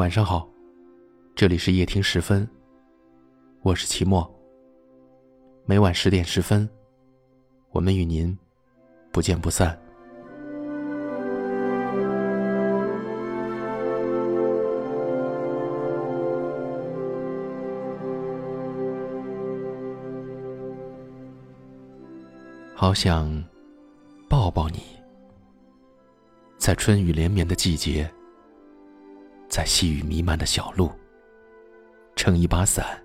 晚上好，这里是夜听十分，我是齐墨。每晚十点十分，我们与您不见不散。好想抱抱你，在春雨连绵的季节。在细雨弥漫的小路，撑一把伞，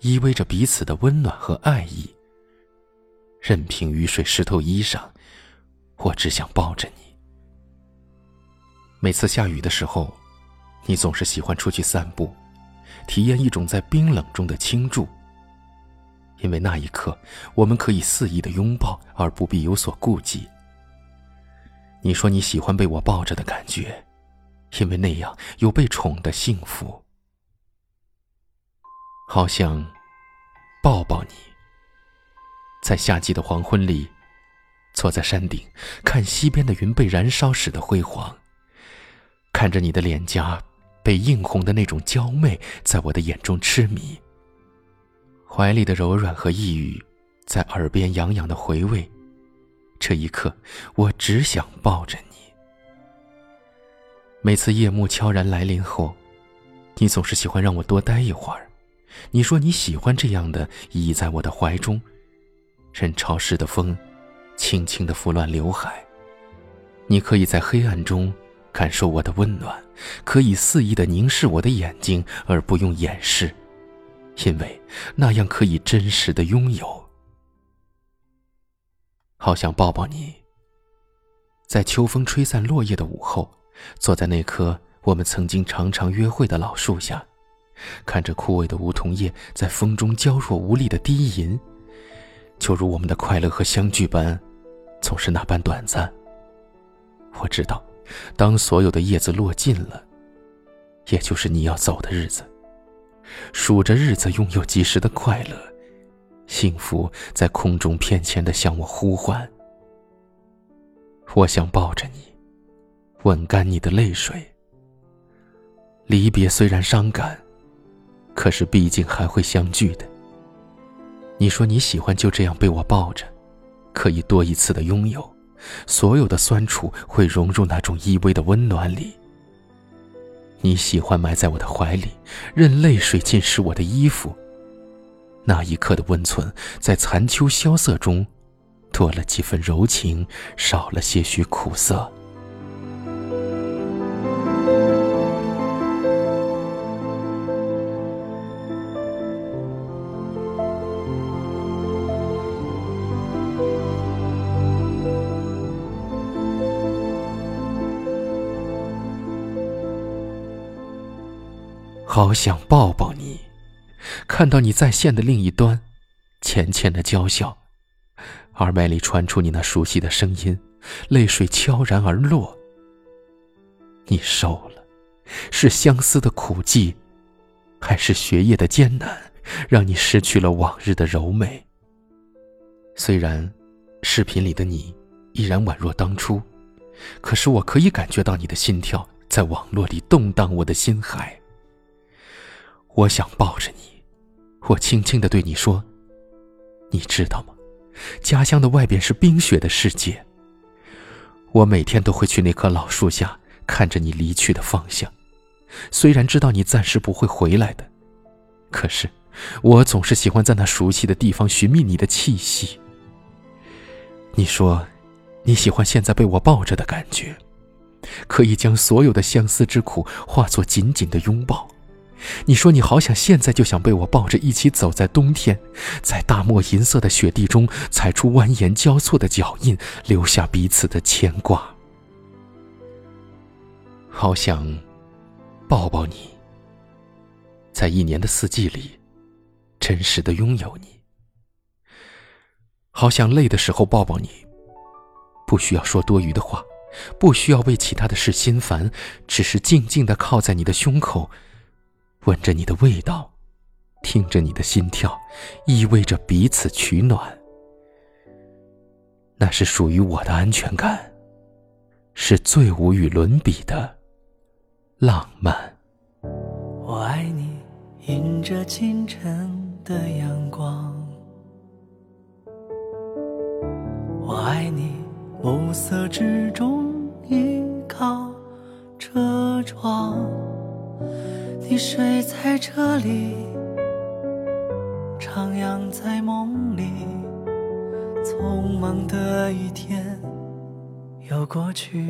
依偎着彼此的温暖和爱意。任凭雨水湿透衣裳，我只想抱着你。每次下雨的时候，你总是喜欢出去散步，体验一种在冰冷中的倾注。因为那一刻，我们可以肆意的拥抱，而不必有所顾忌。你说你喜欢被我抱着的感觉。因为那样有被宠的幸福，好想抱抱你。在夏季的黄昏里，坐在山顶，看西边的云被燃烧时的辉煌，看着你的脸颊被映红的那种娇媚，在我的眼中痴迷。怀里的柔软和抑郁，在耳边痒痒的回味。这一刻，我只想抱着你。每次夜幕悄然来临后，你总是喜欢让我多待一会儿。你说你喜欢这样的倚在我的怀中，任潮湿的风轻轻的拂乱刘海。你可以在黑暗中感受我的温暖，可以肆意的凝视我的眼睛而不用掩饰，因为那样可以真实的拥有。好想抱抱你，在秋风吹散落叶的午后。坐在那棵我们曾经常常约会的老树下，看着枯萎的梧桐叶在风中娇弱无力的低吟，就如我们的快乐和相聚般，总是那般短暂。我知道，当所有的叶子落尽了，也就是你要走的日子。数着日子，拥有及时的快乐，幸福在空中翩跹的向我呼唤。我想抱着你。吻干你的泪水。离别虽然伤感，可是毕竟还会相聚的。你说你喜欢就这样被我抱着，可以多一次的拥有，所有的酸楚会融入那种依偎的温暖里。你喜欢埋在我的怀里，任泪水浸湿我的衣服。那一刻的温存，在残秋萧瑟中，多了几分柔情，少了些许苦涩。好想抱抱你，看到你在线的另一端，浅浅的娇笑，耳麦里传出你那熟悉的声音，泪水悄然而落。你瘦了，是相思的苦寂，还是学业的艰难，让你失去了往日的柔美？虽然，视频里的你依然宛若当初，可是我可以感觉到你的心跳在网络里动荡我的心海。我想抱着你，我轻轻的对你说：“你知道吗？家乡的外边是冰雪的世界。我每天都会去那棵老树下，看着你离去的方向。虽然知道你暂时不会回来的，可是我总是喜欢在那熟悉的地方寻觅你的气息。你说，你喜欢现在被我抱着的感觉，可以将所有的相思之苦化作紧紧的拥抱。”你说你好想现在就想被我抱着一起走在冬天，在大漠银色的雪地中踩出蜿蜒交错的脚印，留下彼此的牵挂。好想抱抱你，在一年的四季里，真实的拥有你。好想累的时候抱抱你，不需要说多余的话，不需要为其他的事心烦，只是静静的靠在你的胸口。闻着你的味道，听着你的心跳，依偎着彼此取暖。那是属于我的安全感，是最无与伦比的浪漫。我爱你，迎着清晨的阳光。我爱你，暮色之中依靠车窗。你睡在这里，徜徉在梦里。匆忙的一天又过去。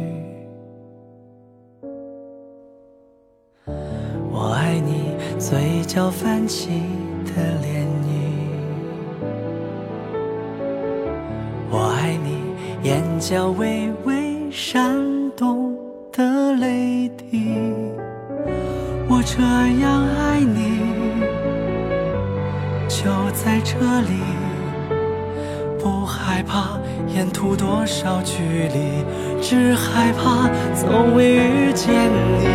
我爱你，嘴角泛起的涟漪。我爱你，眼角微微闪动的泪滴。这样爱你，就在这里，不害怕沿途多少距离，只害怕从未遇见你。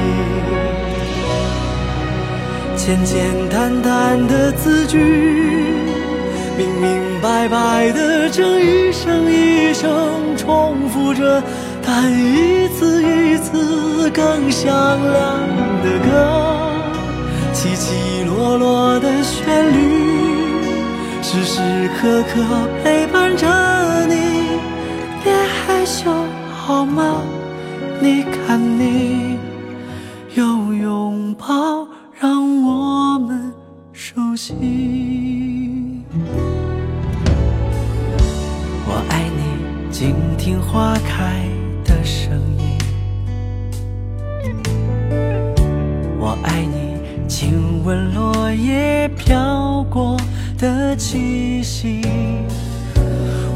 简简单单的字句，明明白白的，这一声一声重复着，但一次一次更响亮，起起落落的旋律，时时刻刻陪伴着你。别害羞好吗？你看你有拥抱。落叶飘过的气息。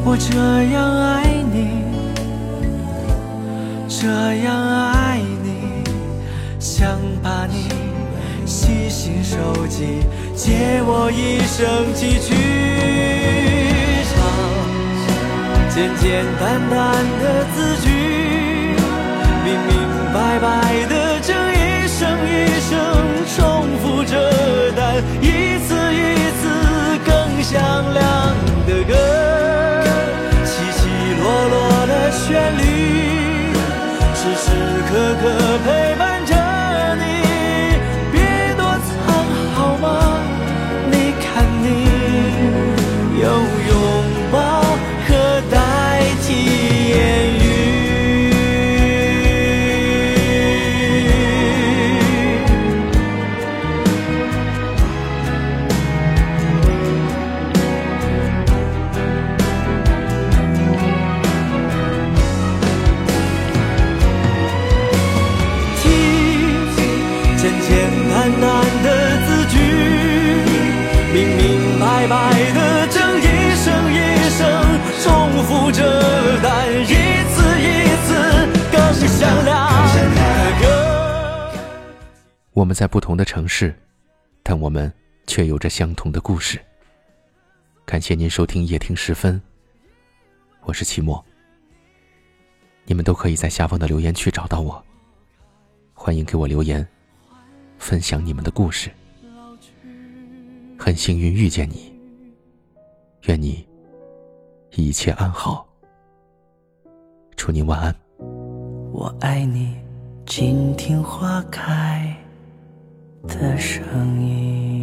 我这样爱你，这样爱你，想把你。细心收集，借我一生寄去唱。简简单单的字句，明明白白的，这一生一生响亮的歌，起起落落的旋律，时时刻刻陪我们在不同的城市，但我们却有着相同的故事。感谢您收听夜听时分，我是齐墨。你们都可以在下方的留言区找到我，欢迎给我留言，分享你们的故事。很幸运遇见你，愿你一切安好。祝您晚安。我爱你，静听花开。的声音。